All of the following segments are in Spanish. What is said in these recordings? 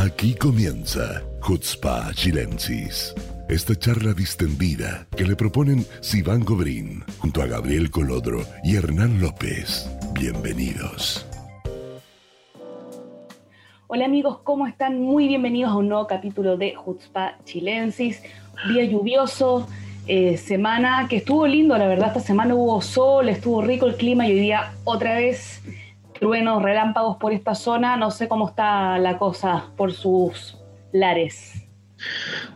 Aquí comienza Hutzpa Chilensis. Esta charla distendida que le proponen Sivan Gobrín junto a Gabriel Colodro y Hernán López. Bienvenidos. Hola amigos, ¿cómo están? Muy bienvenidos a un nuevo capítulo de Hutzpa Chilensis. Día lluvioso, eh, semana que estuvo lindo, la verdad. Esta semana hubo sol, estuvo rico el clima y hoy día otra vez truenos, relámpagos por esta zona. No sé cómo está la cosa por sus lares.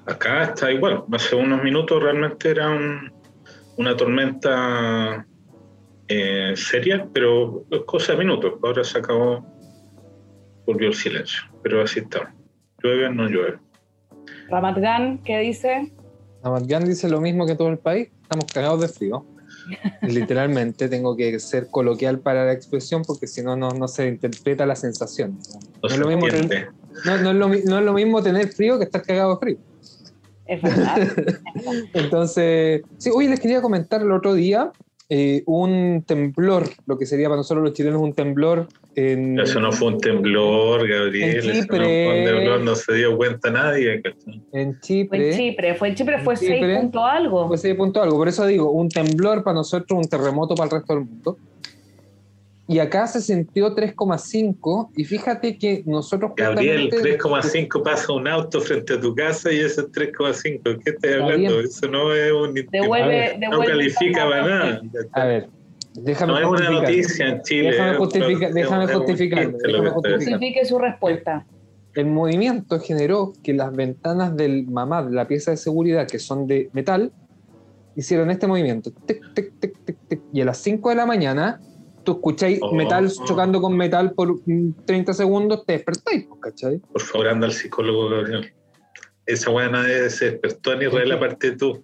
Acá está igual. Hace unos minutos realmente era una tormenta eh, seria, pero cosa de minutos. Ahora se acabó, volvió el silencio. Pero así está. Llueve o no llueve. Ramat ¿qué dice? Ramat dice lo mismo que todo el país. Estamos cagados de frío. Literalmente tengo que ser coloquial para la expresión porque si no, no se interpreta la sensación. No, es lo mismo tener, no, es lo, no, es lo, mismo tener frío que estar cagado de frío. Es verdad. Entonces, sí, hoy les quería comentar el otro día eh, un temblor, lo que sería para nosotros los chilenos un temblor en... Eso no fue un temblor, Gabriel. En Chipre, no fue un temblor, no se dio cuenta nadie. En Chipre. Fue en Chipre, fue en Chipre, fue 6 punto algo. Fue 6 punto algo, por eso digo, un temblor para nosotros, un terremoto para el resto del mundo y acá se sintió 3,5 y fíjate que nosotros... Gabriel, 3,5 pasa un auto frente a tu casa y eso es 3,5. ¿Qué estás hablando? Eso no es un... Devuelve, no califica para nada. A ver, déjame No es una noticia en Chile. Déjame, justificar, déjame justificar. Justifique su respuesta. El movimiento generó que las ventanas del mamá, la pieza de seguridad, que son de metal, hicieron este movimiento. Tic, tic, tic, tic, tic, y a las 5 de la mañana tú escucháis oh. metal chocando con metal por 30 segundos, te despertáis, ¿cachai? Por favor, anda al psicólogo, Gabriel. Esa buena se despertó en Israel, aparte de tú.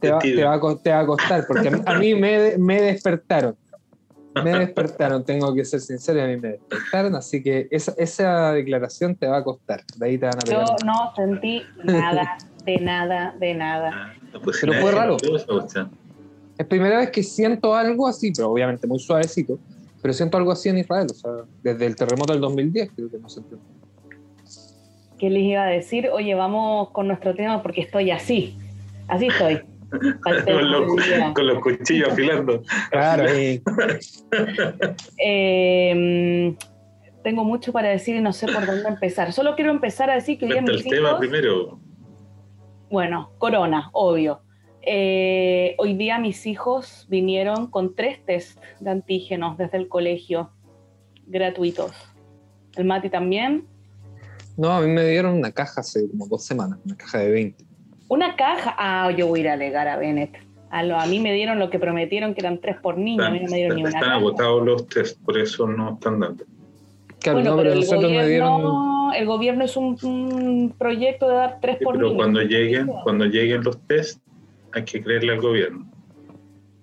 Te va, te, va a, te va, a, costar, porque a mí me, me despertaron. Me despertaron, tengo que ser sincero, a mí me despertaron, así que esa, esa declaración te va a costar. De ahí te van a Yo no sentí nada, de nada, de nada. Ah, pues Pero fue raro. Es primera vez que siento algo así, pero obviamente muy suavecito, pero siento algo así en Israel, o sea, desde el terremoto del 2010 creo que no sentí. ¿Qué les iba a decir? Oye, vamos con nuestro tema porque estoy así, así estoy. Con, los, cuchillos afilando. Claro. eh, tengo mucho para decir y no sé por dónde empezar. Solo quiero empezar a decir que hoy el tema primero. Bueno, corona, obvio. Eh, hoy día mis hijos vinieron con tres test de antígenos desde el colegio, gratuitos. ¿El Mati también? No, a mí me dieron una caja hace como dos semanas, una caja de 20. ¿Una caja? Ah, yo voy a ir a alegar a Bennett. A, a mí me dieron lo que prometieron, que eran tres por niño. a mí no me dieron ni una Están agotados los test, por eso no están dando. Claro, bueno, pero, el, gobierno, me dieron... el gobierno es un, proyecto de dar tres por pero niño. Cuando lleguen, cuando lleguen los test, hay que creerle al gobierno.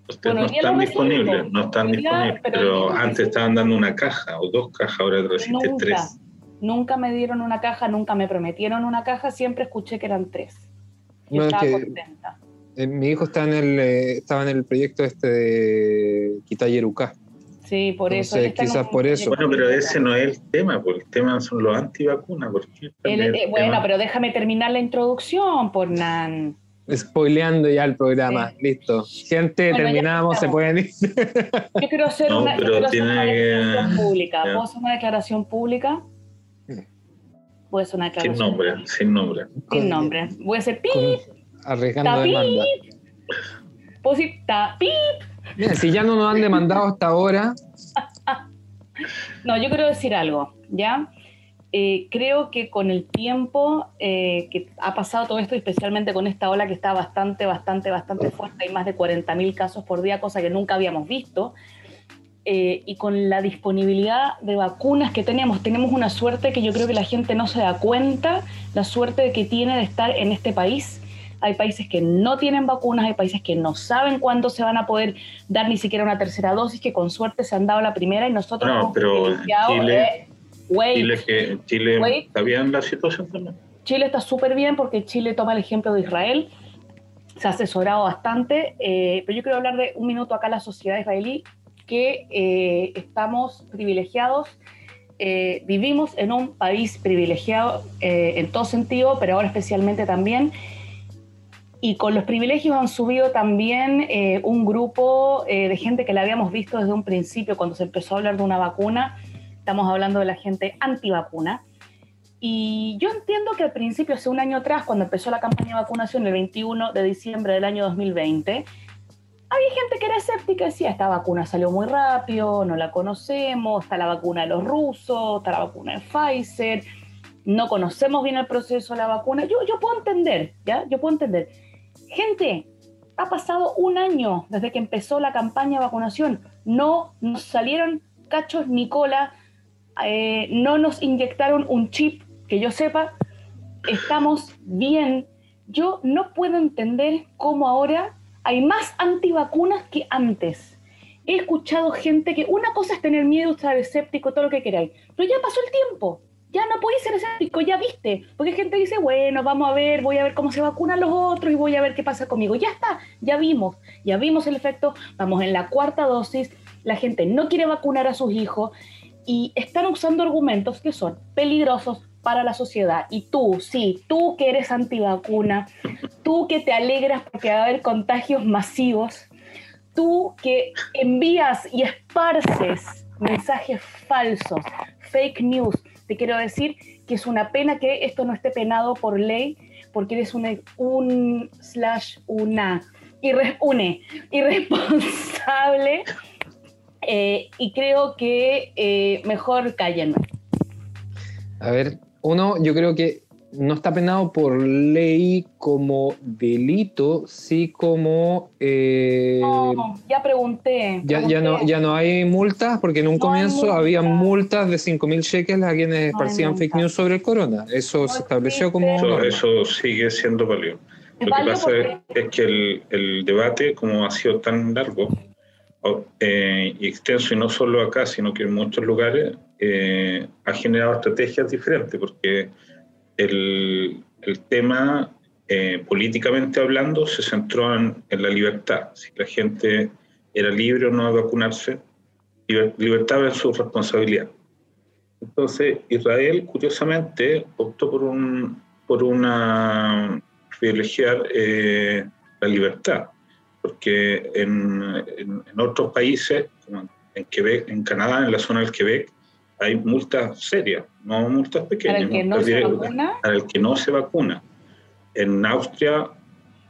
Ustedes no están disponibles, no están disponibles, pero, antes estaban dando una caja o dos cajas, ahora resiste tres. Nunca me dieron una caja, nunca me prometieron una caja, siempre escuché que eran tres. Yo estaba contenta. Eh, mi hijo está en el, eh, estaba en el proyecto este de Quitayerucá. Sí, por eso. Quizás por eso. Bueno, pero ese no es el tema, porque el tema son los antivacunas. Eh, bueno, pero déjame terminar la introducción, por Nan. Spoileando ya el programa, listo. Gente, terminamos, se pueden ir. Yo quiero hacer una, declaración pública. ¿Puedo hacer una declaración pública? Una declaración. Sin nombre, sin nombre. Sin nombre. Voy a hacer pip. Arriesgando demanda. Puedo decir pip. Mira, si ya no nos han demandado hasta ahora. no, yo quiero decir algo, ¿ya? Eh, creo que con el tiempo eh, que ha pasado todo esto, especialmente con esta ola que está bastante, bastante, bastante fuerte, hay más de 40.000 casos por día, cosa que nunca habíamos visto, eh, y con la disponibilidad de vacunas que tenemos, tenemos una suerte que yo creo que la gente no se da cuenta, la suerte que tiene de estar en este país. Hay países que no tienen vacunas, hay países que no saben cuándo se van a poder dar ni siquiera una tercera dosis, que con suerte se han dado la primera y nosotros no, pero Chile, Chile, Chile está bien la situación también. Chile está súper bien porque Chile toma el ejemplo de Israel, se ha asesorado bastante, eh, pero yo quiero hablar de un minuto acá la sociedad israelí, que eh, estamos privilegiados eh, vivimos en un país privilegiado eh, en todo sentido, pero ahora especialmente también. Y con los privilegios han subido también eh, un grupo de gente que la habíamos visto desde un principio, cuando se empezó a hablar de una vacuna. Estamos hablando de la gente antivacuna. Y yo entiendo que al principio, hace un año atrás, cuando empezó la campaña de vacunación, el 21 de diciembre del año 2020, había gente que era escéptica decía, esta vacuna salió muy rápido, no la conocemos, está la vacuna de los rusos, está la vacuna de Pfizer, no conocemos bien el proceso de la vacuna. Yo, yo puedo entender, ¿ya? Yo puedo entender. Gente, ha pasado un año desde que empezó la campaña de vacunación. No nos salieron cachos ni cola, eh, no nos inyectaron un chip, que yo sepa, estamos bien. Yo no puedo entender cómo ahora hay más antivacunas que antes. He escuchado gente que una cosa es tener miedo, estar escéptico, todo lo que queráis, pero ya pasó el tiempo. Ya no podéis ser escéptico, ya viste. Porque gente dice, bueno, vamos a ver, voy a ver cómo se vacunan los otros y voy a ver qué pasa conmigo. Ya está, ya vimos, ya vimos el efecto. Vamos en la cuarta dosis, la gente no quiere vacunar a sus hijos y están usando argumentos que son peligrosos para la sociedad. Y tú, sí, tú que eres antivacuna, tú que te alegras porque va a haber contagios masivos, tú que envías y esparces mensajes falsos, fake news, te quiero decir que es una pena que esto no esté penado por ley, porque eres un, un slash una, une, irresponsable, eh, y creo que eh, mejor cállenme. A ver, uno, yo creo que no está penado por ley como delito, sí como... Eh, no, ya pregunté. Ya, ya, no, ya no hay multas, porque en un comienzo había multas de 5.000 shekels a quienes esparcían fake news sobre el corona. Eso se estableció como... Eso, sigue siendo válido. Lo que pasa es que el, el, debate, como ha sido tan largo eh, y extenso, y no solo acá, sino que en muchos lugares, eh, ha generado estrategias diferentes, porque el, el tema, eh, políticamente hablando, se centró en, la libertad. Si la gente era libre o no de vacunarse, libertad es su responsabilidad. Entonces, Israel, curiosamente, optó por, un, por una privilegiar eh, la libertad, porque en, en, en, otros países, como en Quebec, en Canadá, en la zona del Quebec, hay multas serias, no multas pequeñas. ¿Para el que no se vacuna? Para el que no se vacuna. En Austria,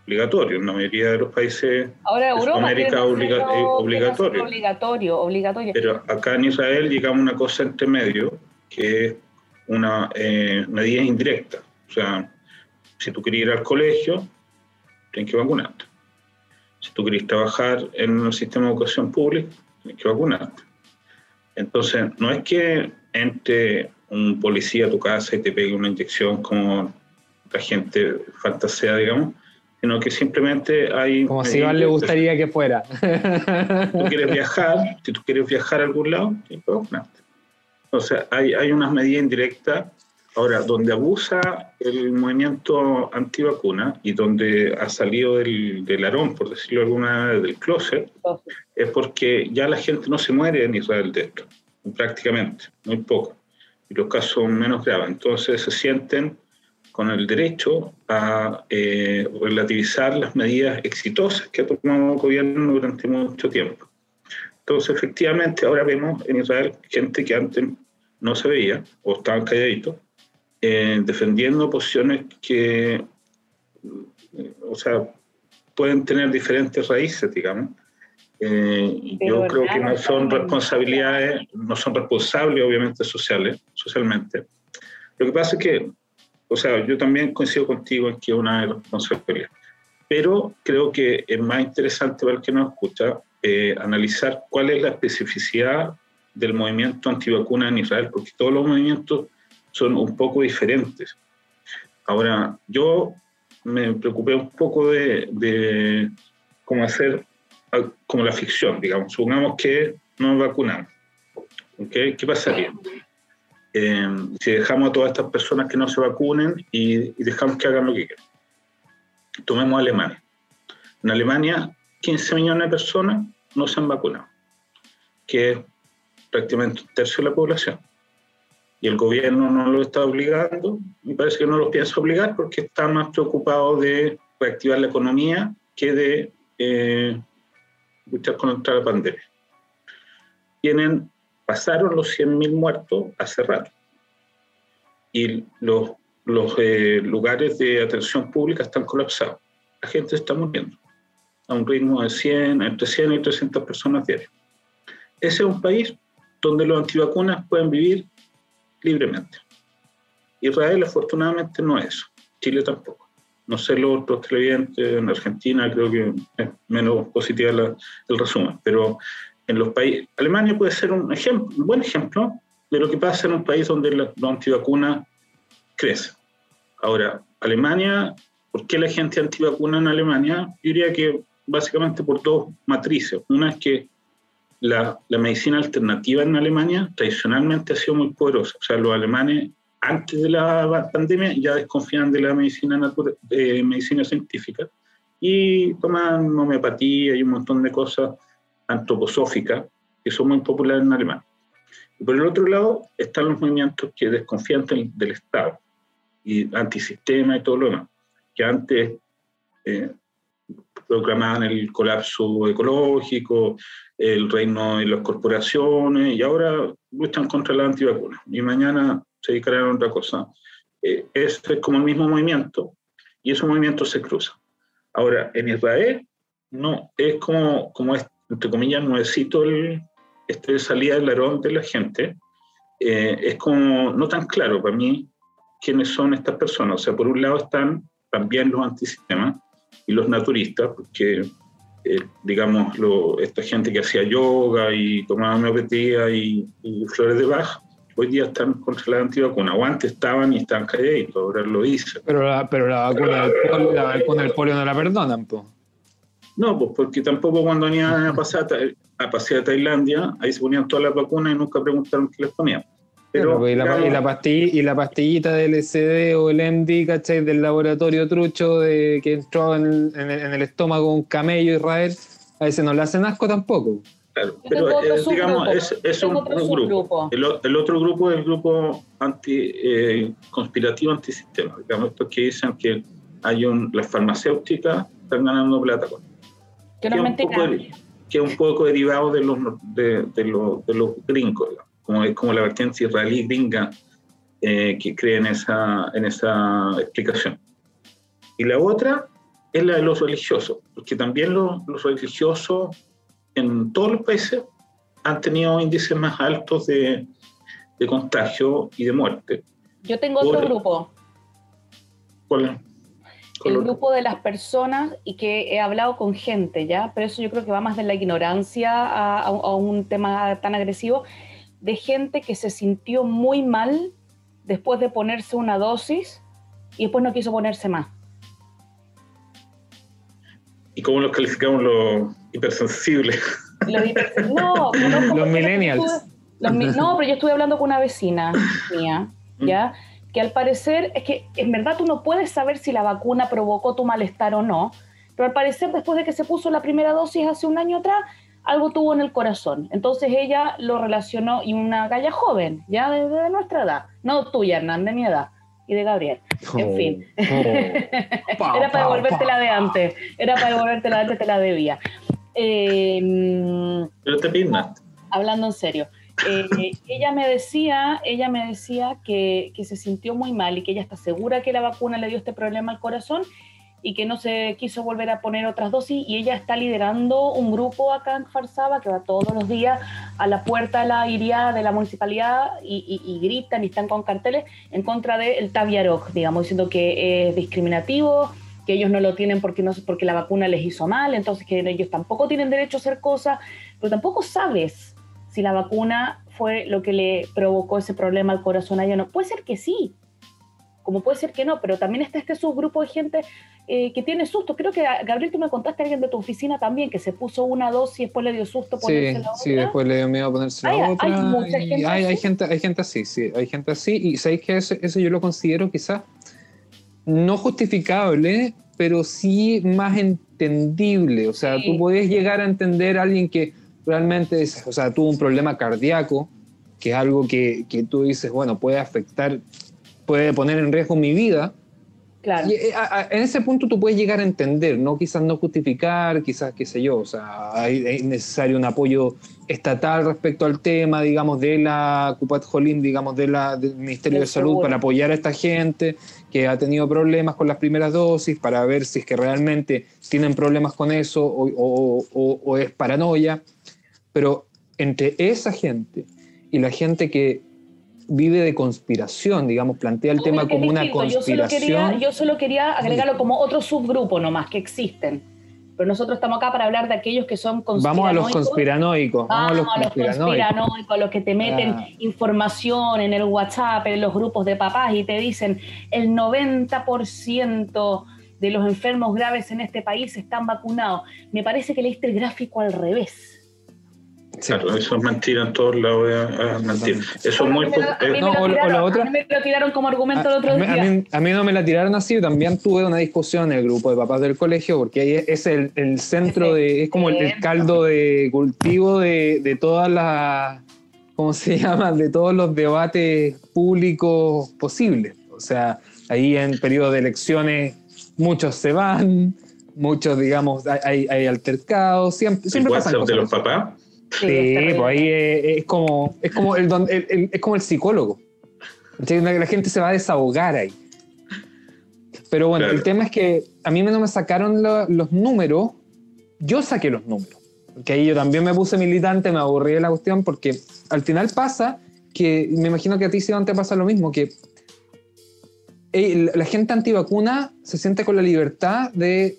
obligatorio. En la mayoría de los países Ahora Europa América eh, obligatorio. Obligatorio, obligatorio. Pero acá en Israel llegamos a una cosa entre medio, que es una eh, medida indirecta. O sea, si tú quieres ir al colegio, tienes que vacunarte. Si tú quieres trabajar en el sistema de educación pública, tienes que vacunarte. Entonces, no es que entre un policía a tu casa y te pegue una inyección como la gente fantasea, digamos, sino que simplemente hay... Como si Iván le gustaría que fuera. Tú quieres viajar, si tú quieres viajar a algún lado, tienes que vacunarte. Entonces, hay, hay unas medidas indirectas. Ahora, donde abusa el movimiento antivacuna y donde ha salido del, del arón, por decirlo alguna del closet, es porque ya la gente no se muere en Israel de esto, prácticamente, muy poco. Y los casos son menos graves. Entonces se sienten con el derecho a eh, relativizar las medidas exitosas que ha tomado el gobierno durante mucho tiempo. Entonces, efectivamente, ahora vemos en Israel gente que antes no se veía o estaban calladitos, eh, defendiendo posiciones que, eh, o sea, pueden tener diferentes raíces, digamos. Eh, yo creo que no son responsabilidades, no son responsables, obviamente, sociales, socialmente. Lo que pasa es que, o sea, yo también coincido contigo en que es una responsabilidad. Pero creo que es más interesante para el que nos escucha analizar cuál es la especificidad del movimiento antivacuna en Israel, porque todos los movimientos son un poco diferentes. Ahora, yo me preocupé un poco de, cómo hacer como la ficción, digamos. Supongamos que nos vacunamos. ¿okay? ¿Qué pasaría? Eh, si dejamos a todas estas personas que no se vacunen y, dejamos que hagan lo que quieran. Tomemos Alemania. En Alemania, 15 millones de personas no se han vacunado, que es prácticamente un tercio de la población. Y el gobierno no lo está obligando, me parece que no los piensa obligar porque está más preocupado de reactivar la economía que de eh, luchar contra la pandemia. Tienen, pasaron los 100.000 muertos hace rato y los, los eh, lugares de atención pública están colapsados. La gente está muriendo a un ritmo de 100, entre 100 y 300 personas diarias. Ese es un país donde los antivacunas pueden vivir libremente. Israel afortunadamente no es eso, Chile tampoco. No sé los otros televidentes, en Argentina creo que es menos positiva el resumen, pero en los países, Alemania puede ser un, ejemplo, un buen ejemplo de lo que pasa en un país donde los antivacunas crecen. Ahora, Alemania, ¿por qué la gente antivacuna en Alemania? Yo diría que básicamente por dos matrices. Una es que la, la, medicina alternativa en Alemania tradicionalmente ha sido muy poderosa. O sea, los alemanes antes de la pandemia ya desconfían de la medicina, natural, de medicina científica y toman homeopatía y un montón de cosas antroposóficas que son muy populares en Alemania. Y por el otro lado están los movimientos que desconfían del, del Estado y antisistema y todo lo demás, que antes eh, proclamaban el colapso ecológico, el reino de las corporaciones, y ahora luchan contra la antivacuna. Y mañana se dedicarán a otra cosa. Eh, es como el mismo movimiento, y esos movimientos se cruzan. Ahora, en Israel, no, es como, como es, entre comillas, nuevecito el, este salida del larón de la gente. Eh, es como no tan claro para mí quiénes son estas personas. O sea, por un lado están también los antisistemas, y los naturistas, porque, eh, digamos, lo, esta gente que hacía yoga y tomaba homeopatía y, y, flores de Bach, hoy día están contra la antivacuna, o antes estaban y están calladitos, ahora lo dicen. Pero la, pero la vacuna, del, polio, la vacuna del polio no la perdonan, pues. No, pues porque tampoco cuando venían a pasar a pasear a Tailandia, ahí se ponían todas las vacunas y nunca preguntaron qué les ponían. Pero, y, la, y, la pastilla, y, la, pastillita del SD o el MD, ¿cachai? Del laboratorio trucho de, que entró en, en, en, el estómago un camello Israel, a ese no le hacen asco tampoco. Claro, pero eh, digamos, es, es un, un, grupo. El, el, otro grupo es el grupo anti, eh, conspirativo antisistema. Digamos, estos que dicen que hay un, las farmacéuticas están ganando plata con que, que, un poco, que es un poco derivado de los, de, de los, de los gringos, digamos como es como la vertiente israelí gringa eh, que cree en esa, en esa explicación. Y la otra es la de los religiosos, porque también los, los religiosos en todos los países han tenido índices más altos de, de contagio y de muerte. Yo tengo otro Por, grupo. ¿Cuál? el grupo de las personas y que he hablado con gente, ¿ya? Pero eso yo creo que va más de la ignorancia a, a, a un tema tan agresivo de gente que se sintió muy mal después de ponerse una dosis y después no quiso ponerse más. ¿Y cómo los calificamos los hipersensibles? Los, hiper... no, no, los millennials. Estuve, los, no, pero yo estuve hablando con una vecina mía, mm. ¿ya? Que al parecer, es que en verdad tú no puedes saber si la vacuna provocó tu malestar o no, pero al parecer después de que se puso la primera dosis hace un año atrás, algo tuvo en el corazón. Entonces ella lo relacionó, y una galla joven, ya desde de nuestra edad, no tuya, Hernán, de mi edad, y de Gabriel. En oh, fin. Oh. era para devolverte la de antes, era para devolverte la de antes, te la debía. Eh, Pero te pinta. Hablando en serio. Eh, ella me decía, ella me decía que, que se sintió muy mal y que ella está segura que la vacuna le dio este problema al corazón y que no se quiso volver a poner otras dosis y ella está liderando un grupo acá en Farsaba que va todos los días a la puerta de la iría de la municipalidad y, y, y, gritan y están con carteles en contra del Taviarog, digamos, diciendo que es discriminativo, que ellos no lo tienen porque, no, porque la vacuna les hizo mal, entonces que ellos tampoco tienen derecho a hacer cosas, pero tampoco sabes si la vacuna fue lo que le provocó ese problema al corazón a ella no. Puede ser que sí, como puede ser que no, pero también está este subgrupo de gente eh, que tiene susto. Creo que, Gabriel, tú me contaste a alguien de tu oficina también que se puso una dosis y después le dio susto ponerse sí, la otra. Sí, después le dio miedo ponerse hay, la otra. Hay mucha gente hay, así. hay, gente, hay gente así, sí, hay gente así. Y sabéis que eso, eso yo lo considero quizás no justificable, pero sí más entendible. O sea, sí. tú puedes llegar a entender a alguien que realmente es, o sea, tuvo un problema cardíaco que es algo que, que tú dices, bueno, puede afectar, puede poner en riesgo mi vida, Claro. y, eh, a- a- en ese punto tú puedes llegar a entender, ¿no? Quizás no justificar, quizás, qué sé yo, o sea, hay, es necesario un apoyo estatal respecto al tema, digamos, de la Cupat Jolim, digamos, de la, del Ministerio Del de Salud seguro. para apoyar a esta gente que ha tenido problemas con las primeras dosis, para ver si es que realmente tienen problemas con eso o, o- o- o es paranoia. Pero entre esa gente y la gente que vive de conspiración, digamos, plantea el tema como una distinto. Yo solo, conspiración. quería, yo solo quería agregarlo como otro subgrupo nomás que existen. Pero nosotros estamos acá para hablar de aquellos que son Vamos a los conspiranoicos. conspiranoicos. Vamos a los a conspiranoicos. conspiranoicos, los que te meten Ah. información en el WhatsApp, en los grupos de papás y te dicen el 90% de los enfermos graves en este país están vacunados. Me parece que leíste el gráfico al revés. Claro, eso es mentira en todos lados, es, es mentira. Eso es muy A mí me lo- tiraron- como argumento el A, otro a mí, día. a mí- a mí no me la tiraron así, también tuve una discusión en el grupo de papás del colegio, porque ahí es el, el centro de, es como el, el caldo de cultivo de, de todas las, ¿cómo se llama? De todos los debates públicos posibles. O sea, ahí en periodo de elecciones muchos se van, muchos, digamos, hay, hay, altercados, siempre, el siempre pasan WhatsApp de cosas. los papás. Sí, Sí, pues ahí es, es como, es como el, don- el- el- es como el psicólogo. La gente se va a desahogar ahí. Pero bueno, Claro. el tema es que a mí no me sacaron lo- los números, yo saqué los números. Porque ahí yo también me puse militante, me aburrí de la cuestión, porque al final pasa que, me imagino que a ti, Iván, te pasa lo mismo, que eh, la gente antivacuna se siente con la libertad de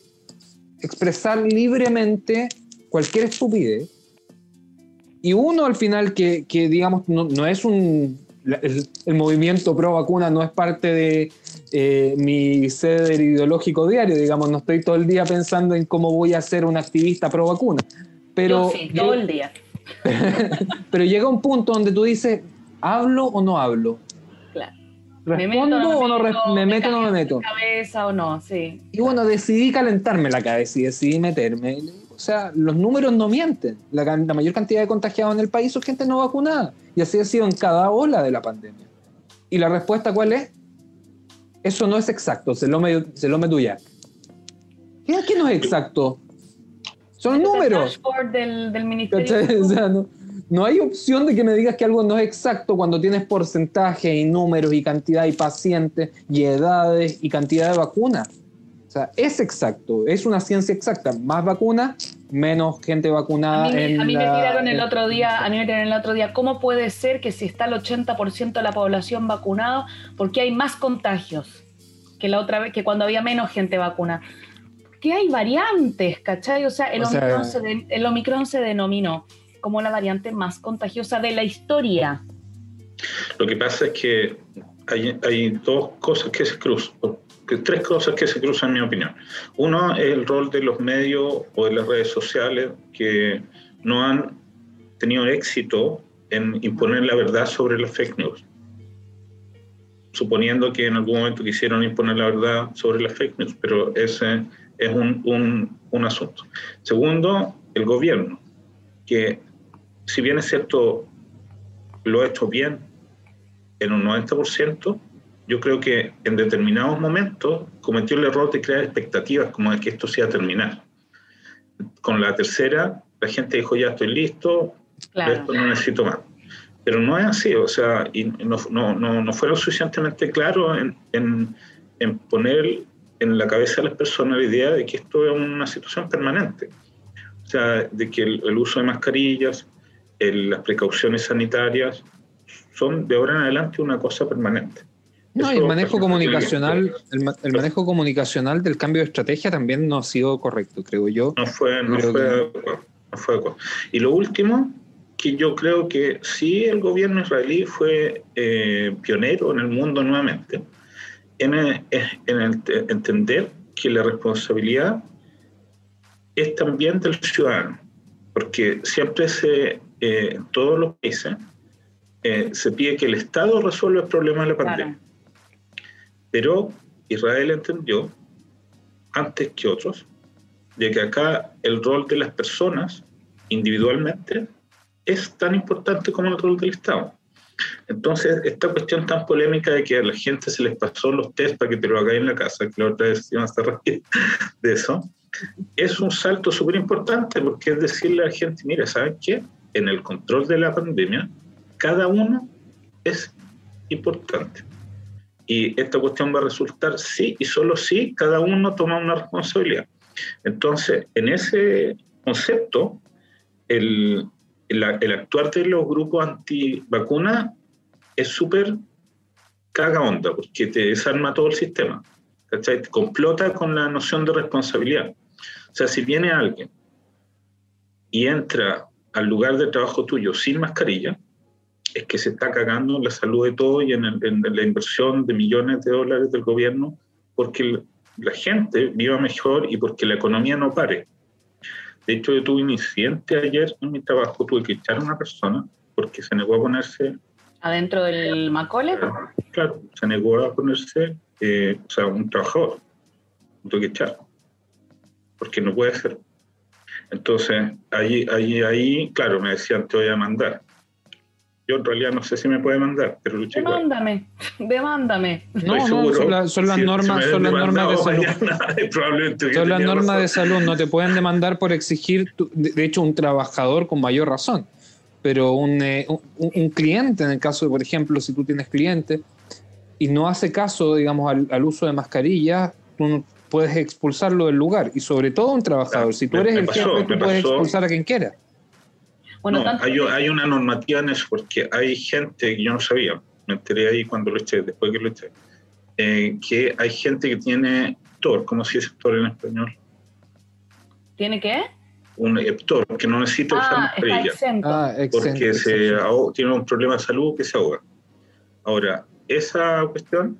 expresar libremente cualquier estupidez. Y uno al final que, que, digamos, no, no es un... El, el movimiento pro vacuna no es parte de eh, mi ceder ideológico diario, digamos, no estoy todo el día pensando en cómo voy a ser un activista pro vacuna. Pero, Yo sí, todo el día. pero llega un punto donde tú dices, ¿hablo o no hablo? Claro. ¿Respondo o no res- me meto o no me meto? la cabeza o no, sí. Y bueno, decidí calentarme la cabeza y decidí meterme. O sea, los números no mienten. La, mayor cantidad de contagiados en el país son gente no vacunada. Y así ha sido en cada ola de la pandemia. ¿Y la respuesta cuál es? Eso no es exacto, se lo me, se lo me tuya. ¿Qué, qué no es exacto? Son números. dashboard del, del Ministerio. ¿Cachai? O sea, no, no hay opción de que me digas que algo no es exacto cuando tienes porcentaje y números y cantidad y pacientes y edades y cantidad de vacunas. O sea, es exacto, es una ciencia exacta. Más vacunas, menos gente vacunada A mí, me- en a mí me la- tiraron el en- otro día, a mí me tiraron el otro día, ¿cómo puede ser que si está el 80% de la población vacunado, por qué hay más contagios que la otra vez, que cuando había menos gente vacuna? Que hay variantes, ¿cachai? O sea, el, O sea- Omicron, se de- el Omicron se denominó como la variante más contagiosa de la historia. Lo que pasa es que hay, hay dos cosas que se cruzan, tres cosas que se cruzan en mi opinión. Uno es el rol de los medios o de las redes sociales que no han tenido éxito en imponer la verdad sobre las fake news. Suponiendo que en algún momento quisieron imponer la verdad sobre las fake news, pero ese es un, un, un asunto. Segundo, el gobierno, que si bien es cierto, lo ha hecho bien en un 90%, yo creo que en determinados momentos cometió el error de crear expectativas como de que esto se iba a terminar. Con la tercera, la gente dijo, ya estoy listo, Claro. esto no necesito más. Pero no es así, o sea, y no, no, no, no fueron suficientemente claros en, en, en poner en la cabeza de las personas la idea de que esto es una situación permanente. O sea, de que el, el uso de mascarillas, el- las precauciones sanitarias son de ahora en adelante una cosa permanente. No, Eso, el manejo comunicacional, el, ma- el manejo comunicacional del cambio de estrategia también no ha sido correcto, creo yo. No fue, no Creo fue que- adecuado, no fue adecuado. Y lo último, que yo creo que sí el gobierno israelí fue eh, pionero en el mundo nuevamente, en, el- en el entender que la responsabilidad es también del ciudadano, porque siempre se, eh, en todos los países eh, se pide que el Estado resuelva el problema de la pandemia. Claro. Pero Israel entendió, antes que otros, de que acá el rol de las personas individualmente es tan importante como el rol del Estado. Entonces, esta cuestión tan polémica de que a la gente se les pasó los test para que te lo hagáis en la casa, que la otra vez iban a reír de eso, es un salto súper importante porque es decirle a la gente, mira, ¿saben qué? En el control de la pandemia, cada uno es importante. Y esta cuestión va a resultar sí y solo sí, cada uno toma una responsabilidad. Entonces, en ese concepto, el, el, actuar de los grupos antivacunas es súper caga onda, porque te desarma todo el sistema. ¿cachai? Te complota con la noción de responsabilidad. O sea, si viene alguien y entra al lugar de trabajo tuyo sin mascarilla, es que se está cagando en la salud de todos y en, en, la inversión de millones de dólares del gobierno, porque la gente viva mejor y porque la economía no pare. De hecho, yo tuve un incidente ayer en mi trabajo, tuve que echar a una persona porque se negó a ponerse... ¿Adentro del Macole? Claro, se negó a ponerse, eh, o sea, un trabajador. tuve que echar, porque no puede ser. Entonces, ahí, ahí, ahí, claro, me decían, te voy a mandar. Yo en realidad no sé si me puede mandar, pero luché Demándame, demándame. No, no, son, las normas, son las normas de salud. son las normas de salud, no te pueden demandar por exigir, de hecho, un trabajador con mayor razón, pero un, eh, un, cliente, en el caso de, por ejemplo, si tú tienes cliente y no hace caso, digamos, al, uso de mascarillas, tú puedes expulsarlo del lugar, y sobre todo un trabajador. Si tú eres el jefe, tú puedes expulsar a quien quiera no, hay, una normativa en eso, porque hay gente que yo no sabía, me enteré ahí cuando lo eché, después que lo eché, eh, que hay gente que tiene TOR, ¿cómo se dice TOR en español? ¿Tiene qué? Un EPTOR, que no necesita usar ah, mascarilla. Ah, porque se tiene un problema de salud que se ahoga. Ahora, esa cuestión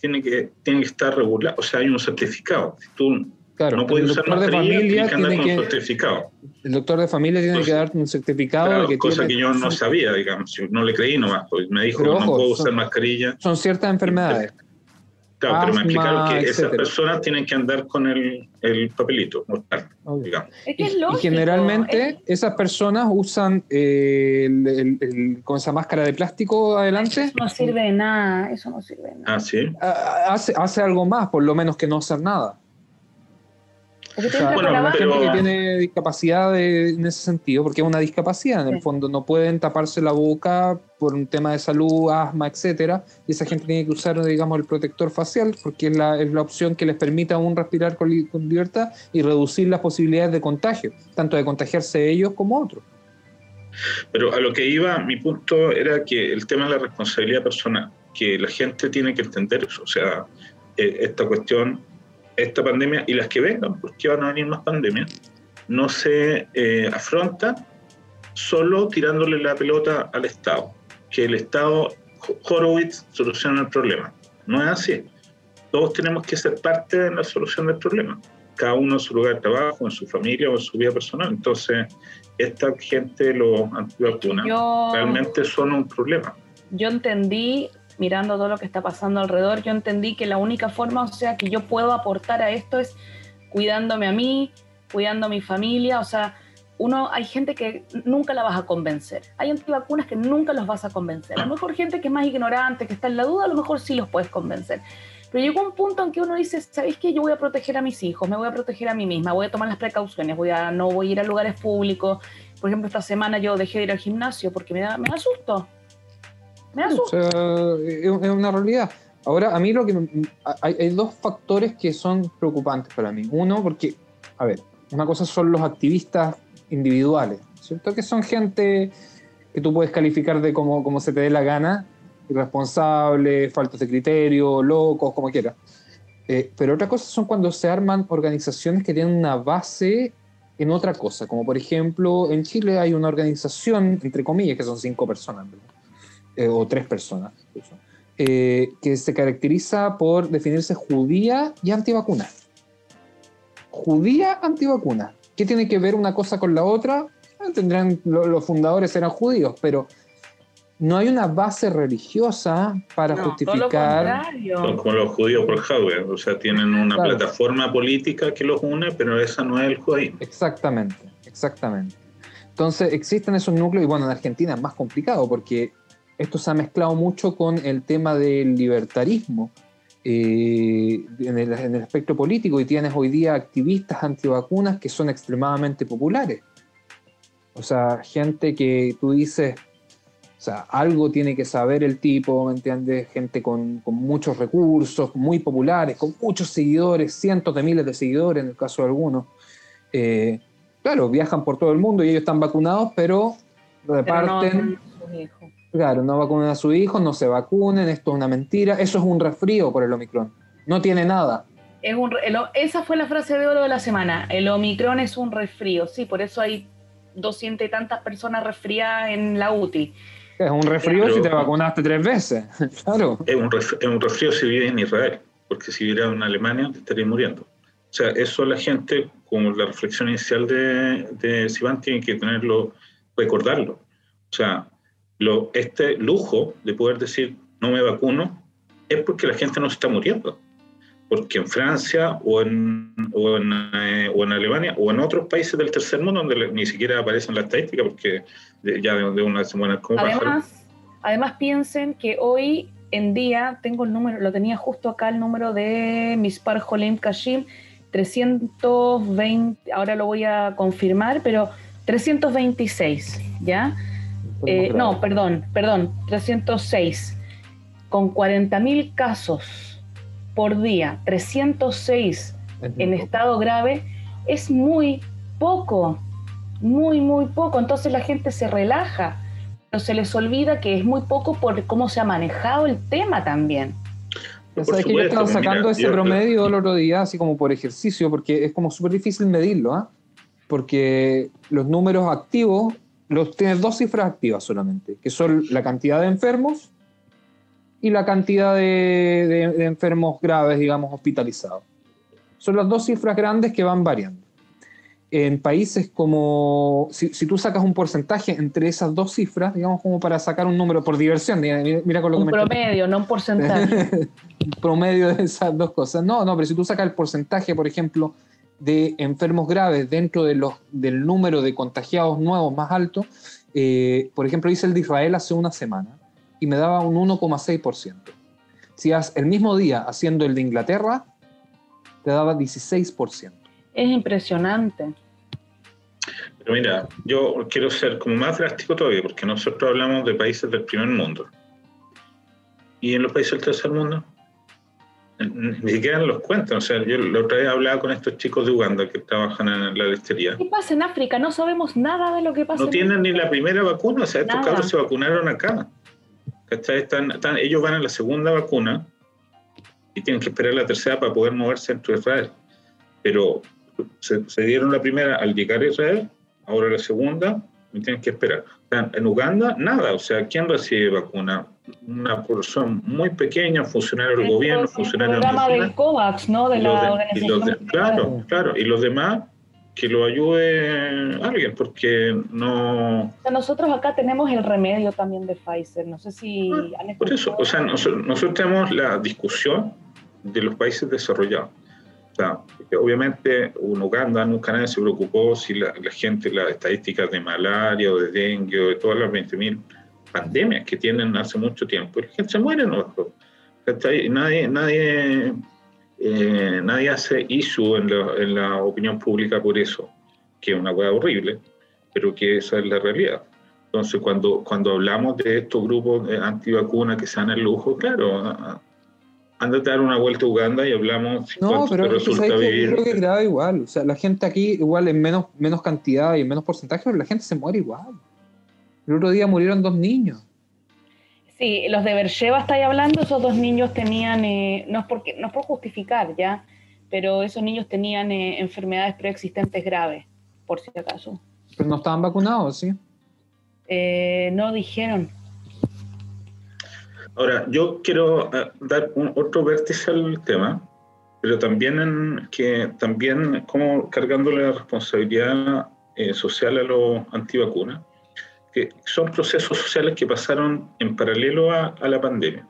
tiene que, tiene que estar regulada, o sea, hay un certificado. Si tú Claro, no puede el doctor de familia tiene que, certificado. El doctor de familia tiene que darte un certificado. de que cosa que yo no sabía, digamos, no le creí nomás, pues me dijo que no puedo usar mascarilla. Son ciertas enfermedades. Claro, pero me explicaron que esas personas tienen que andar con el, el papelito mortal, digamos. Es que es lógico, y generalmente esas personas usan eh, el, con esa máscara de plástico adelante. Eso no sirve de nada, eso no sirve de nada. Ah, sí. Hace, hace algo más, por lo menos que no hacer nada bueno, gente que tiene discapacidad en ese sentido, porque es una discapacidad, en el fondo. No pueden taparse la boca por un tema de salud, asma, etcétera, y esa gente tiene que usar, digamos, el protector facial, porque es la, es la opción que les permite aún respirar con, libertad y reducir las posibilidades de contagio, tanto de contagiarse ellos como otros. Pero a lo que iba, mi punto era que el tema de la responsabilidad personal, que la gente tiene que entender eso, o sea, eh, esta cuestión esta pandemia y las que vengan, porque van a venir más pandemias, no se eh, afronta solo tirándole la pelota al Estado, que el Estado, Horowitz, soluciona el problema. No es así. Todos tenemos que ser parte de la solución del problema, cada uno en su lugar de trabajo, en su familia o en su vida personal. Entonces, esta gente, los antivacunas, realmente son un problema. Yo entendí mirando todo lo que está pasando alrededor, yo entendí que la única forma, o sea, que yo puedo aportar a esto es cuidándome a mí, cuidando a mi familia, o sea, uno, hay gente que nunca la vas a convencer. Hay antivacunas que nunca los vas a convencer. A lo mejor gente que es más ignorante, que está en la duda, a lo mejor sí los puedes convencer. Pero llegó un punto en que uno dice, ¿sabéis qué? Yo voy a proteger a mis hijos, me voy a proteger a mí misma, voy a tomar las precauciones, voy a, no voy a ir a lugares públicos. Por ejemplo, esta semana yo dejé de ir al gimnasio porque me da, me da susto. Es una realidad. Ahora, a mí lo que. Hay, dos factores que son preocupantes para mí. Uno, porque, a ver, una cosa son los activistas individuales, ¿cierto? Que son gente que tú puedes calificar de como, como se te dé la gana, irresponsables, faltos de criterio, locos, como quieras. Eh, pero otra cosa son cuando se arman organizaciones que tienen una base en otra cosa, como por ejemplo en Chile hay una organización, entre comillas, que son cinco personas, ¿verdad? Eh, o tres personas, eh, que se caracteriza por definirse judía y antivacuna. Judía antivacuna. ¿Qué tiene que ver una cosa con la otra? Ah, tendrán, los fundadores eran judíos, pero no hay una base religiosa para justificar. Son como los judíos por Hauer, o sea, tienen una plataforma política que los une, pero esa no es el judaísmo. Exactamente, exactamente. Entonces existen esos núcleos, y bueno, en Argentina es más complicado porque esto se ha mezclado mucho con el tema del libertarismo eh, en, el, en, el, espectro político y tienes hoy día activistas antivacunas que son extremadamente populares. O sea, gente que tú dices, o sea, algo tiene que saber el tipo, ¿me entiendes? Gente con, con, muchos recursos, muy populares, con muchos seguidores, cientos de miles de seguidores en el caso de algunos. Eh, claro, viajan por todo el mundo y ellos están vacunados, pero reparten. Pero claro, no vacunan a su hijo, no se vacunen, esto es una mentira. Eso es un resfrío por el Omicron. No tiene nada. Es un, el, esa fue la frase de oro de la semana. El Omicron es un resfrío. Sí, por eso hay doscientas y tantas personas resfriadas en la UTI. Es un resfrío si te vacunaste tres veces, claro. Es un, resfrío, es un resfrío si vives en Israel, porque si vivieras en Alemania te estarías muriendo. O sea, eso la gente, como la reflexión inicial de, de Sivan, tiene que tenerlo, recordarlo. O sea, lo, este lujo de poder decir no me vacuno es porque la gente no se está muriendo. Porque en Francia o en, o en, eh, o en Alemania o en otros países del tercer mundo donde ni siquiera aparecen las estadísticas porque ya de, de una semana como además, además piensen que hoy en día tengo el número, lo tenía justo acá el número de Mispar Jolim Kashim, 320, ahora lo voy a confirmar, pero 326, ¿ya? Eh, no, perdón, perdón, 306, con 40.000 casos por día, 306 en estado grave, es muy poco, muy, muy poco. Entonces la gente se relaja, pero se les olvida que es muy poco por cómo se ha manejado el tema también. ¿Sabes que yo estaba sacando ese promedio el otro día, así como por ejercicio, porque es como súper difícil medirlo, ¿ah? Porque los números activos los tienes dos cifras activas solamente, que son la cantidad de enfermos y la cantidad de, de enfermos graves, digamos, hospitalizados. Son las dos cifras grandes que van variando en países como, si, si, tú sacas un porcentaje entre esas dos cifras, digamos como para sacar un número por diversión, mira, mira con lo un que promedio, no un porcentaje. promedio de esas dos cosas. No, no, pero si tú sacas el porcentaje, por ejemplo, de enfermos graves dentro de los, del número de contagiados nuevos más alto, eh, por ejemplo, hice el de Israel hace una semana y me daba un 1,6%. Si haces el mismo día haciendo el de Inglaterra, te daba 16% es impresionante. Pero mira, yo quiero ser como más drástico todavía, porque nosotros hablamos de países del primer mundo. ¿Y en los países del tercer mundo? Ni siquiera los cuentan. O sea, yo la otra vez hablaba con estos chicos de Uganda que trabajan en la lechería. ¿Qué pasa en África? No sabemos nada de lo que pasa. No tienen ni la primera vacuna. O sea, estos cabros se vacunaron acá. Están, están, ellos van a la segunda vacuna y tienen que esperar la tercera para poder moverse entre Israel. Pero se, dieron la primera al llegar a Israel, ahora la segunda, y tienen que esperar. En Uganda, nada, o sea, ¿quién recibe vacuna? Una porción muy pequeña, funcionario del gobierno, funcionario del programa del COVAX, ¿no? De la organización. claro, claro, y los demás que lo ayude alguien, porque no... nosotros acá tenemos el remedio también de Pfizer, no sé si... Ah, por eso, o sea, nosotros tenemos la discusión de los países desarrollados obviamente en Uganda nunca nadie se preocupó si la, gente, las estadísticas de malaria o de dengue o de todas las 20.000 pandemias que tienen hace mucho tiempo, la gente se muere en Nadie, nadie, eh, nadie hace issue en la, en la, opinión pública por eso, que es una cosa horrible, pero que esa es la realidad. Entonces, cuando, cuando hablamos de estos grupos antivacunas que se dan el lujo, claro, Ándate a dar una vuelta a Uganda y hablamos no, pero resulta vivir. Yo creo que es grave igual. O sea, la gente aquí, igual en menos, menos cantidad y en menos porcentaje, pero la gente se muere igual. El otro día murieron dos niños. Sí, los de Bercheva estáis hablando, esos dos niños tenían, eh, no, es porque, no es por justificar ya, pero esos niños tenían eh, enfermedades preexistentes graves, por si acaso. Pero no estaban vacunados, ¿sí? Eh, no dijeron. Ahora, yo quiero eh, dar un, otro vértice al tema, pero también en que también como cargándole la responsabilidad eh, social a los antivacunas, que son procesos sociales que pasaron en paralelo a, la pandemia,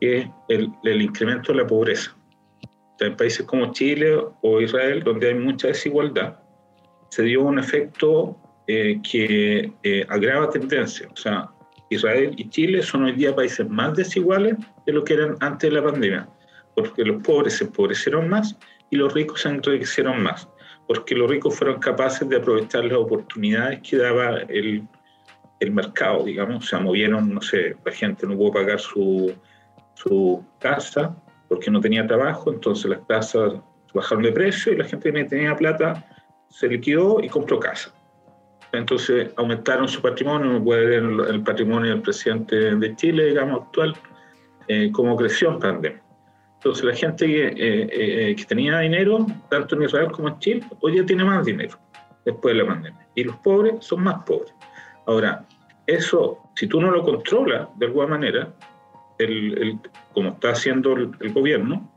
que es el, el, incremento de la pobreza. En países como Chile o Israel, donde hay mucha desigualdad, se dio un efecto eh, que agrava tendencia. O sea, Israel y Chile son hoy día países más desiguales de lo que eran antes de la pandemia, porque los pobres se empobrecieron más y los ricos se enriquecieron más, porque los ricos fueron capaces de aprovechar las oportunidades que daba el, el mercado, digamos, o sea, movieron, no sé, la gente no pudo pagar su, su casa porque no tenía trabajo, entonces las casas bajaron de precio y la gente que tenía plata se liquidó y compró casa. Entonces aumentaron su patrimonio, puede ver el, patrimonio del presidente de Chile, digamos, actual, eh, cómo creció en pandemia. Entonces la gente que, eh, eh, que, tenía dinero, tanto en Israel como en Chile, hoy ya tiene más dinero después de la pandemia. Y los pobres son más pobres. Ahora, eso, si tú no lo controlas de alguna manera, el, como está haciendo el, gobierno,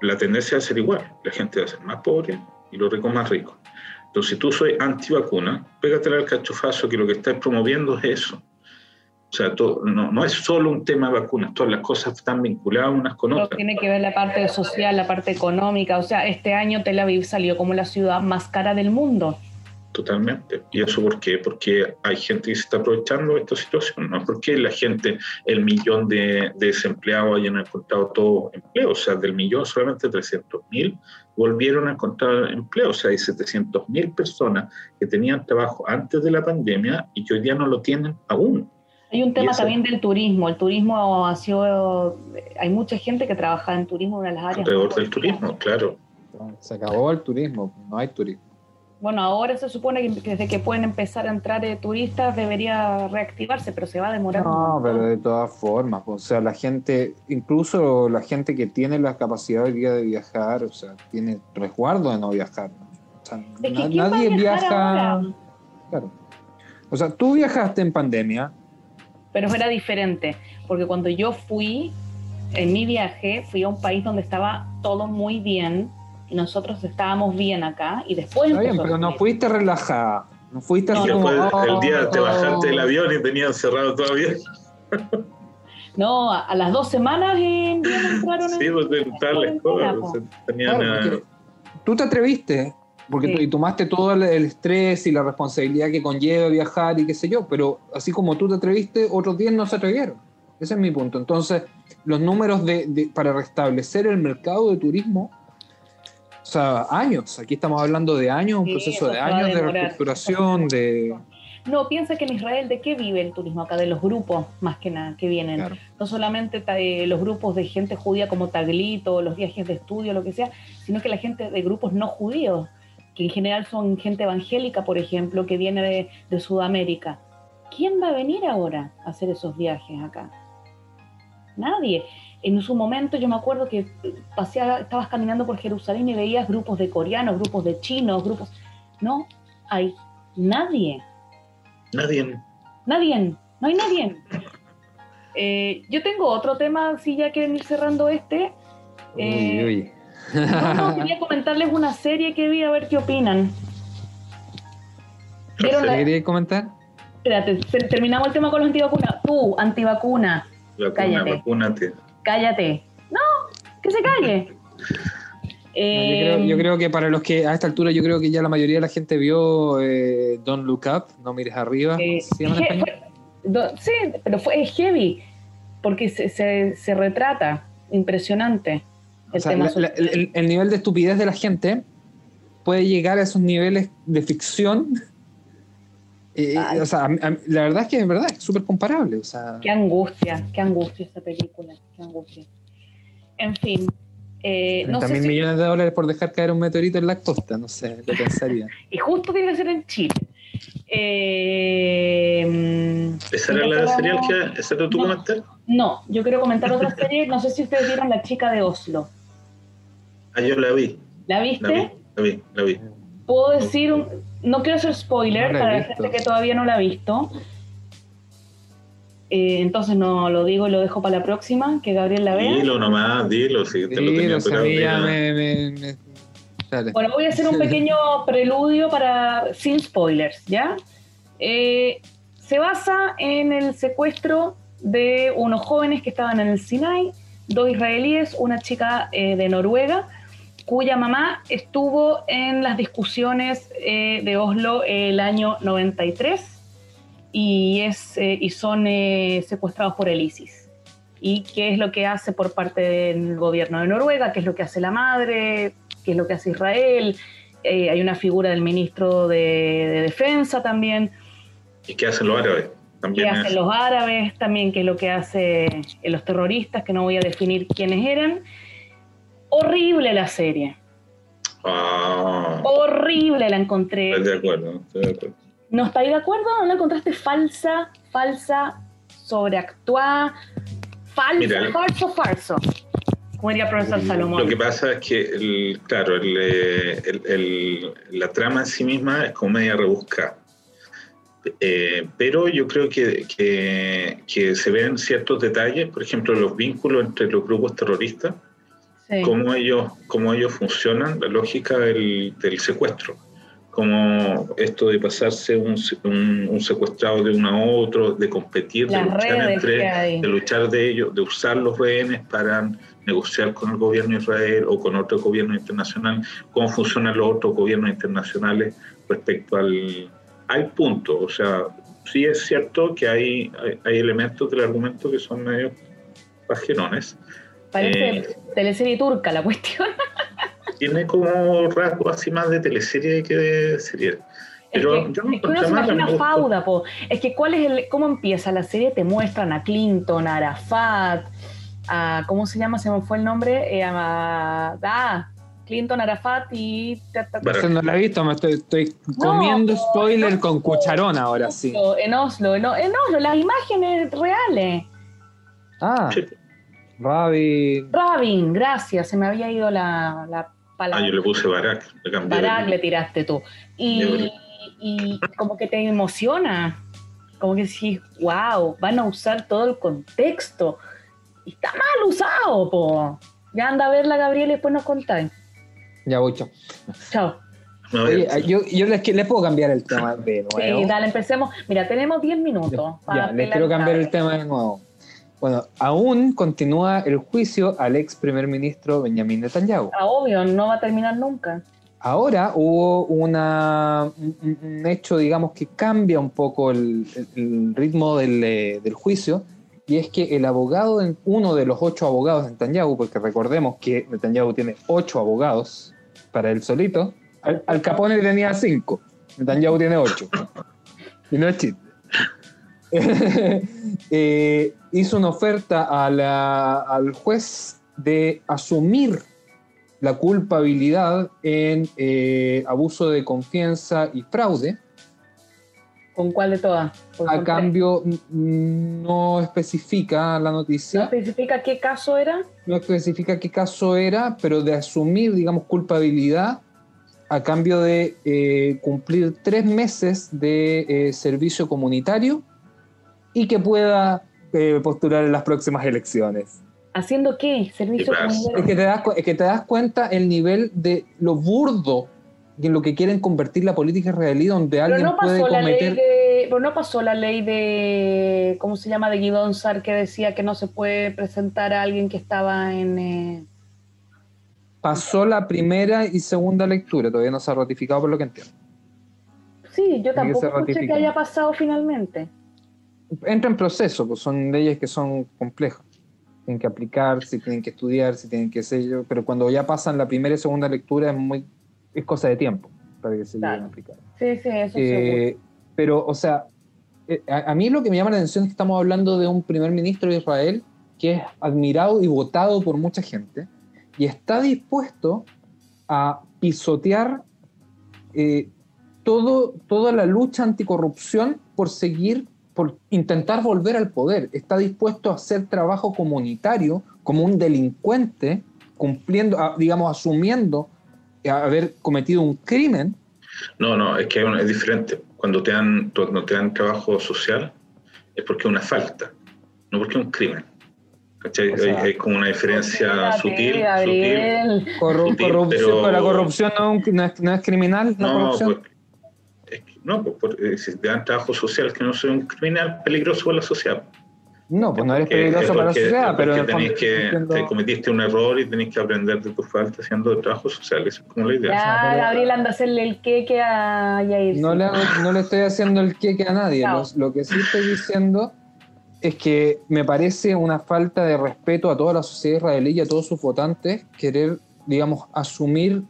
la tendencia va a ser igual. La gente va a ser más pobre y los ricos más ricos. Entonces, si tú soy antivacuna, pégatela al cachofazo que lo que estás promoviendo es eso. O sea, no, no, es solo un tema de vacunas, todas las cosas están vinculadas unas con otras. Tiene que ver la parte social, la parte económica. O sea, este año Tel Aviv salió como la ciudad más cara del mundo. Totalmente. ¿Y eso por qué? Porque hay gente que se está aprovechando de esta situación, no porque la gente, el millón de, desempleados hayan encontrado todo empleo, o sea, del millón solamente 300 mil volvieron a encontrar empleo, o sea, hay 700 mil personas que tenían trabajo antes de la pandemia y que hoy día no lo tienen aún. Hay un tema también del turismo. El turismo ha sido. Hay mucha gente que trabaja en turismo, una de las áreas. Alrededor del turismo, claro. Se acabó el turismo, no hay turismo. Bueno, ahora se supone que desde que pueden empezar a entrar eh, turistas debería reactivarse, pero se va a demorar. No, pero de todas formas, o sea, la gente, incluso la gente que tiene la capacidad de viajar, o sea, tiene resguardo de no viajar. O sea, nadie viaja. Claro. O sea, tú viajaste en pandemia. Pero era diferente, porque cuando yo fui, en mi viaje, fui a un país donde estaba todo muy bien nosotros estábamos bien acá y después... Está bien, pero no fuiste relajada. No fuiste así como... el día te bajaste del avión y tenían cerrado todavía. No, a, las dos semanas en entraron Sí, pues tal cosas. Tenían Tú te atreviste, porque tú, y tomaste todo el, estrés y la responsabilidad que conlleva viajar y qué sé yo, pero así como tú te atreviste, otros 10 no se atrevieron. Ese es mi punto. Entonces, los números de, para restablecer el mercado de turismo o sea, años. Aquí estamos hablando de años, un proceso de años de reestructuración, de... No, piensa que en Israel de qué vive el turismo acá, de los grupos más que nada que vienen. No solamente eh, los grupos de gente judía como Taglito, los viajes de estudio, lo que sea, sino que la gente de grupos no judíos, que en general son gente evangélica, por ejemplo, que viene de, de Sudamérica. ¿Quién va a venir ahora a hacer esos viajes acá? Nadie en su momento yo me acuerdo que paseaba, estabas caminando por Jerusalén y veías grupos de coreanos, grupos de chinos, grupos... No hay nadie. Nadie. Nadie, no hay nadie. Eh, yo tengo otro tema, si ya quieren ir cerrando este. Eh, no, quería comentarles una serie que vi, a ver qué opinan. ¿Querías comentar? Espérate, terminamos el tema con los antivacunas. Tú, antivacuna. Vacuna, cállate. Vacúnate cállate. No, que se calle. yo, creo, que para los que a esta altura yo creo que ya la mayoría de la gente vio eh, Don't Look Up, no mires arriba. Eh, sí, pero fue heavy, porque se, retrata impresionante. El, el, nivel de estupidez de la gente puede llegar a esos niveles de ficción. Eh, o sea, la verdad es que es verdad, es súper comparable. O sea. Qué angustia, qué angustia esta película. En fin. Eh, no sé millones de dólares por dejar caer un meteorito en la costa, no sé, lo pensaría. y justo tiene que ser en Chile. Eh, ¿Esa era la serie que esa era tu no, No, yo quiero comentar otra serie. No sé si ustedes vieron La chica de Oslo. Ah, yo la vi. ¿La viste? La vi, la vi. Puedo decir, no quiero hacer spoiler para la gente que todavía no la ha visto, eh, entonces no lo digo y lo dejo para la próxima, que Gabriel la vea. Dilo nomás, dilo, si te lo tenía Bueno, voy a hacer un pequeño preludio para sin spoilers, ¿ya? Eh, se basa en el secuestro de unos jóvenes que estaban en el Sinai, dos israelíes, una chica eh, de Noruega, cuya mamá estuvo en las discusiones de Oslo el año 93 y, es, eh, y son eh, secuestrados por el ISIS. ¿Y qué es lo que hace por parte del gobierno de Noruega? ¿Qué es lo que hace la madre? ¿Qué es lo que hace Israel? Eh, hay una figura del ministro de, Defensa también. ¿Y qué hacen los árabes? También ¿Qué hacen los árabes también? ¿Qué es lo que hacen los terroristas? Que no voy a definir quiénes eran. Horrible la serie. Ah. Horrible la encontré. Estoy de acuerdo, estoy de acuerdo. ¿No estáis de acuerdo? ¿No la encontraste falsa, falsa, sobreactuada, falso, falso, falso? Como diría profesor Salomón. Lo que pasa es que, el, claro, el, la trama en sí misma es como media rebuscada. Eh, pero yo creo que, que, que, se ven ciertos detalles, por ejemplo, los vínculos entre los grupos terroristas, cómo, ellos, cómo ellos funcionan, la lógica del, del secuestro. Como esto de pasarse un, un, secuestrado de uno a otro, de competir, de luchar entre, de luchar de ellos, de usar los rehenes para negociar con el gobierno de Israel o con otro gobierno internacional, cómo funcionan los otros gobiernos internacionales respecto al, hay punto, o sea, sí es cierto que hay, hay, elementos del argumento que son medio pajerones. Parece eh, teleserie turca la cuestión. tiene como rasgo así más de teleserie que de serie. Pero es que, yo no es que uno se imagina fauda, po. Es que cuál es el, cómo empieza la serie, te muestran a Clinton, a Arafat, a ¿cómo se llama? Se me fue el nombre, eh, a, ah, Clinton, Arafat y Eso no la he visto, me estoy, estoy comiendo spoiler con cucharón ahora sí. En Oslo, en, Oslo, las imágenes reales. Ah. Rabin. Rabin, gracias, se me había ido la, la Ah, yo le puse Barak. Le Barak le tiraste tú. Y, y, como que te emociona. Como que decís, wow, van a usar todo el contexto. Y está mal usado, po. Ya anda a verla, Gabriel, y después nos contáis. Ya voy, chao. Chao. Oye, yo, yo les, les, puedo cambiar el tema de nuevo. Sí, dale, empecemos. Mira, tenemos 10 minutos. Ya, les quiero cambiar el tema de nuevo. Bueno, aún continúa el juicio al ex primer ministro Benjamin Netanyahu. Ah, obvio, no va a terminar nunca. Ahora hubo una, un hecho, digamos, que cambia un poco el, ritmo eh, del, juicio, y es que el abogado, uno de los ocho abogados de Netanyahu, porque recordemos que Netanyahu tiene ocho abogados para él solito, al, al Capone tenía cinco, Netanyahu tiene ocho. Y no es chiste. Eh, hizo una oferta al juez de asumir la culpabilidad en eh, abuso de confianza y fraude. ¿Con cuál de todas? A cambio, no especifica la noticia. ¿No especifica qué caso era? No especifica qué caso era, pero de asumir, digamos, culpabilidad a cambio de eh, cumplir tres meses de servicio comunitario y que pueda eh, postular en las próximas elecciones. ¿Haciendo qué? Servicio es que, te das, es que te das cuenta el nivel de lo burdo en lo que quieren convertir la política israelí, donde alguien no puede cometer... pero no pasó la ley de, ¿cómo se llama?, de Guidón Sar, que decía que no se puede presentar a alguien que estaba en... Eh, pasó la primera y segunda lectura, todavía no se ha ratificado por lo que entiendo. Sí, yo tampoco escuché que haya pasado finalmente entra en proceso, pues son leyes que son complejas. Tienen que aplicar, si tienen que estudiar, si tienen que ser pero cuando ya pasan la primera y segunda lectura es muy es cosa de tiempo para que se lleguen a aplicar. Sí, sí, eso eh, Pero, o sea, eh, a, mí lo que me llama la atención es que estamos hablando de un primer ministro de Israel que es admirado y votado por mucha gente y está dispuesto a pisotear eh, todo, toda la lucha anticorrupción por seguir por intentar volver al poder, está dispuesto a hacer trabajo comunitario como un delincuente, cumpliendo, digamos, asumiendo haber cometido un crimen. No, no, es que es diferente. Cuando te dan, cuando te dan trabajo social es porque es una falta, no porque es un crimen. ¿Cachai? hay, como una diferencia sutil. corrupción, la corrupción no, es, criminal. La no, corrupción? No, pues, porque eh, si te dan trabajo social que no soy un criminal peligroso para la sociedad. No, pues no eres peligroso para la sociedad, pero porque tenés que, entiendo- te cometiste un error y tenés que aprender de tu falta haciendo trabajo social. Esa es como la idea. Ya, Gabriel anda a hacerle el queque a Yair. No le, hago- no le estoy haciendo el queque a nadie. Lo, lo que sí estoy diciendo es que me parece una falta de respeto a toda la sociedad israelí y a todos sus votantes querer, digamos, asumir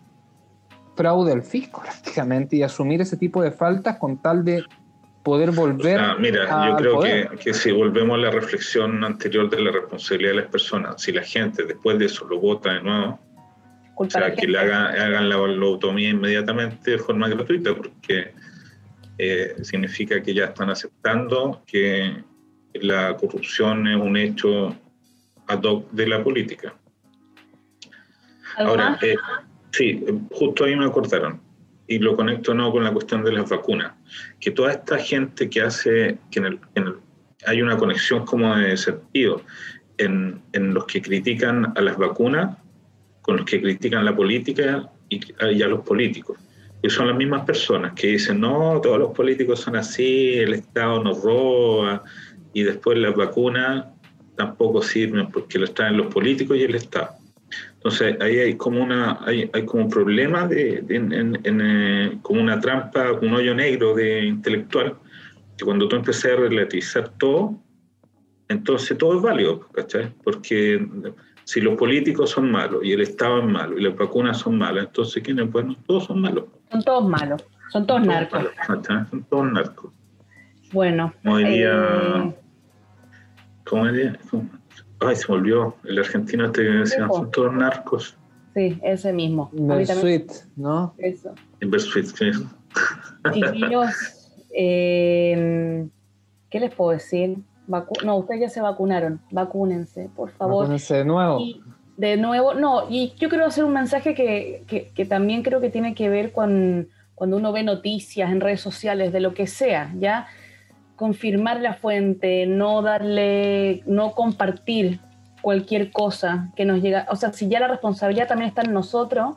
fraude al fisco prácticamente y asumir ese tipo de faltas con tal de poder O volver sea, mira, yo al creo que, poder. que si volvemos a la reflexión anterior de la responsabilidad de las personas, si la gente después de eso lo vota de nuevo, o sea, que le hagan, hagan la lobotomía inmediatamente de forma gratuita, porque eh, significa que ya están aceptando que la corrupción es un hecho ad hoc de la política. ¿Algo Ahora, eh, sí, justo ahí me acordaron, y lo conecto no con la cuestión de las vacunas, que toda esta gente que hace, que en el, en el- hay una conexión como de sentido en, en los que critican a las vacunas con los que critican la política y, a los políticos. Y son las mismas personas que dicen, no, todos los políticos son así, el Estado nos roba, y después las vacunas tampoco sirven porque las traen los políticos y el Estado. Entonces ahí hay como una hay, hay como un problema de, de- en, en- en, eh, como una trampa, un hoyo negro de intelectual que cuando tú empiezas a relativizar todo, entonces todo es válido, ¿cachai? Porque si los políticos son malos y el Estado es malo y las vacunas son malas, entonces ¿quiénes? Bueno, todos son malos. Son todos malos. Son todos narcos. Son todos narcos. Bueno. Como diría, eh, ¿cómo diría? ¿Cómo? Ay, se me olvidó. El argentino este que decía, todos narcos. sí, ese mismo. Bersuit, ¿no? Eso. Inversuit, ¿qué es? Chiquillos, eh, ¿qué les puedo decir? Vacu- no, ustedes ya se vacunaron. Vacúnense, por favor. Vacúnense de nuevo. Y de nuevo, no, y yo quiero hacer un mensaje que, que- que también creo que tiene que ver con cuando uno ve noticias en redes sociales de lo que sea, ¿ya? Confirmar la fuente, no darle, no compartir cualquier cosa que nos llega. O sea, si ya la responsabilidad también está en nosotros,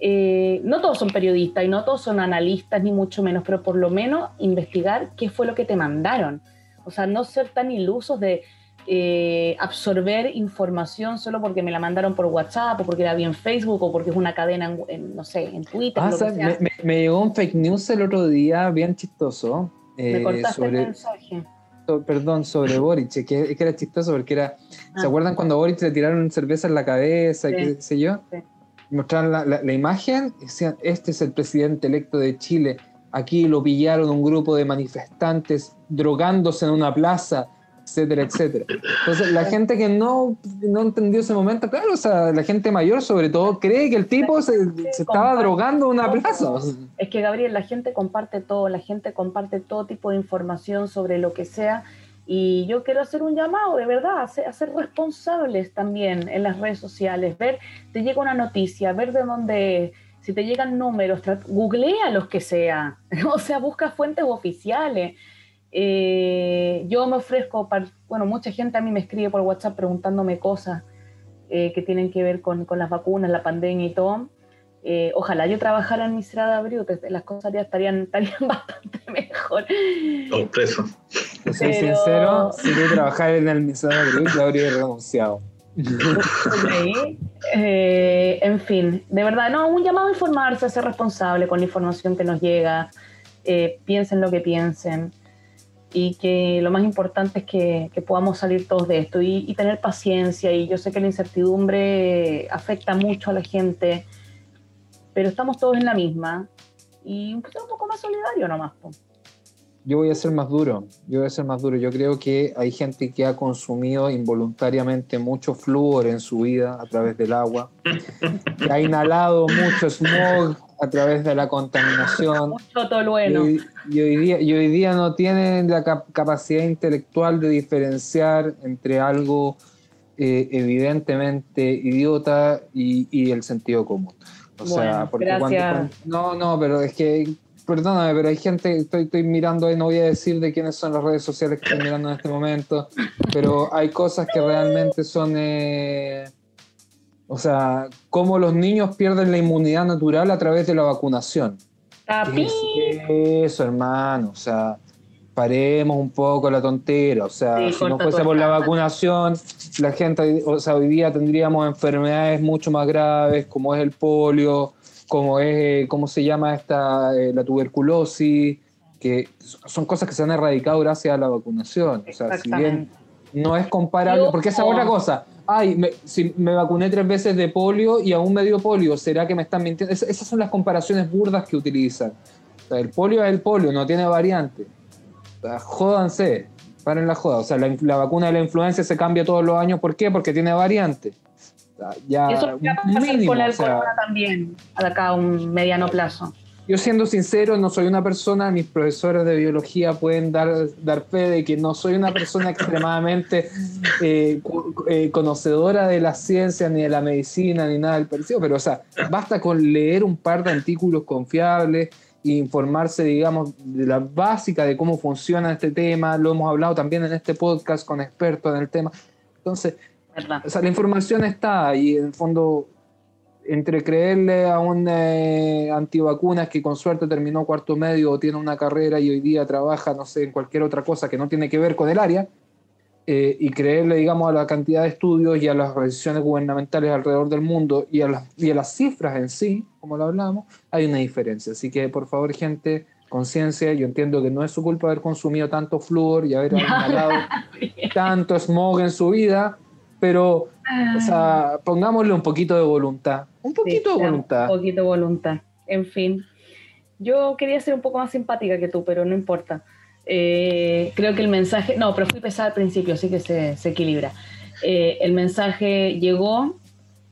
eh, no todos son periodistas y no todos son analistas, ni mucho menos, pero por lo menos investigar qué fue lo que te mandaron. O sea, no ser tan ilusos de eh, absorber información solo porque me la mandaron por WhatsApp o porque la vi en Facebook o porque es una cadena, en, en, no sé, en Twitter. Ah, me llegó un fake news el otro día, bien chistoso. Me eh, el sobre, mensaje. so- perdón, sobre Boric, que, que era chistoso porque era. Ah. ¿Se acuerdan cuando a Boric le tiraron cerveza en la cabeza, Sí. qué sé yo? Sí. Mostraron la, la- la imagen y decían: Este es el presidente electo de Chile. Aquí lo pillaron un grupo de manifestantes drogándose en una plaza, etcétera, etcétera. Entonces, la gente que no, no entendió ese momento, claro, o sea, la gente mayor sobre todo cree que el tipo se, se estaba drogando en una plaza. Es que Gabriel, la gente comparte todo, la gente comparte todo tipo de información sobre lo que sea. Y yo quiero hacer un llamado, de verdad, a ser, a ser responsables también en las redes sociales. Ver, te llega una noticia, ver de dónde, si te llegan números, googlea los que sea. O sea, busca fuentes oficiales. Eh, yo me ofrezco, para, bueno, mucha gente a mí me escribe por WhatsApp preguntándome cosas eh, que tienen que ver con, con las vacunas, la pandemia y todo. Eh, ojalá yo trabajara en Misrada Brute, las cosas ya estarían, estarían bastante mejor. Presos. Te soy Pero- sincero, si tú trabajar en el Misado Group, lo habría renunciado. Ok. Eh, en fin, de verdad, no, un llamado a informarse, a ser responsable con la información que nos llega, eh, piensen lo que piensen y que lo más importante es que, que podamos salir todos de esto y, tener paciencia y yo sé que la incertidumbre afecta mucho a la gente, pero estamos todos en la misma y un poco- más solidario nomás. Yo voy a ser más duro, yo voy a ser más duro. Yo creo que hay gente que ha consumido involuntariamente mucho flúor en su vida a través del agua, que ha inhalado mucho smog a través de la contaminación. Mucho todo Y y hoy día, y hoy día no tienen la cap- capacidad intelectual de diferenciar entre algo eh, evidentemente idiota y, y el sentido común. O sea, porque cuando- No, no, pero es que, perdóname, pero hay gente, estoy, estoy mirando ahí, no voy a decir de quiénes son las redes sociales que estoy mirando en este momento, pero hay cosas que realmente son... eh, o sea, cómo los niños pierden la inmunidad natural a través de la vacunación. Tapi. ¿Qué es eso, hermano? O sea, paremos un poco la tontera. O sea, Sí, si no corta, fuese por la vacunación, la gente, o sea, hoy día tendríamos enfermedades mucho más graves, como es el polio, como es, eh, ¿cómo se llama esta, eh, la tuberculosis? Que son cosas que se han erradicado gracias a la vacunación. O sea, si bien no es comparable, porque esa es otra cosa. Ay, me- si me vacuné tres veces de polio y aún me dio polio, ¿será que me están mintiendo? Es- esas son las comparaciones burdas que utilizan. O sea, el polio es el polio, no tiene variante. O sea, jódanse, paren la joda. O sea, la, la vacuna de la influenza se cambia todos los años. ¿Por qué? Porque tiene variante. Ya eso va a pasar mínimo, con el o sea, corona también, acá a un mediano plazo. yo siendo sincero, no soy una persona, mis profesores de biología pueden dar, dar fe de que no soy una persona extremadamente eh, eh, conocedora de la ciencia, ni de la medicina, ni nada del parecido, pero o sea, basta con leer un par de artículos confiables e informarse, digamos, de la básica de cómo funciona este tema, lo hemos hablado también en este podcast con expertos en el tema. Entonces, ¿verdad? o sea, la información está y en el fondo, entre creerle a un eh, antivacunas que con suerte terminó cuarto medio o tiene una carrera y hoy día trabaja, no sé, en cualquier otra cosa que no tiene que ver con el área, eh, y creerle, digamos, a la cantidad de estudios y a las decisiones gubernamentales alrededor del mundo y a, las, y a las cifras en sí, como lo hablamos, hay una diferencia. Así que, por favor, gente, conciencia, yo entiendo que no es su culpa haber consumido tanto flúor y haber inhalado tanto smog en su vida, pero o sea, pongámosle un poquito de voluntad. Un poquito Sí, de voluntad. Un poquito de voluntad. En fin. Yo quería ser un poco más simpática que tú, pero no importa. Eh, creo que el mensaje. No, pero fui pesada al principio, así que se, se equilibra. Eh, el mensaje llegó.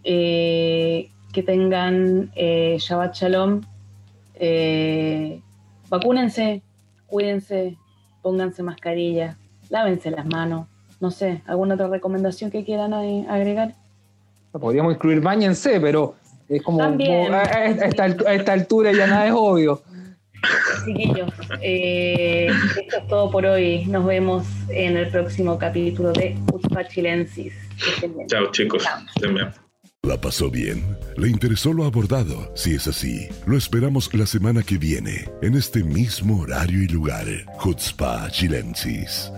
eh, que tengan Shabbat Shalom. vacúnense, cuídense, pónganse mascarilla, lávense las manos. No sé, ¿alguna otra recomendación que quieran agregar? Podríamos incluir bañense, pero es como También. como a, a esta, a esta altura ya nada es obvio. Chiquillos, eh, esto es todo por hoy. Nos vemos en el próximo capítulo de Utspa Chilensis. Que estén bien. Chao, chicos. Chao. ¿La pasó bien? ¿Le interesó lo abordado? Si es así, lo esperamos la semana que viene, en este mismo horario y lugar. Hutzpah Chilensis.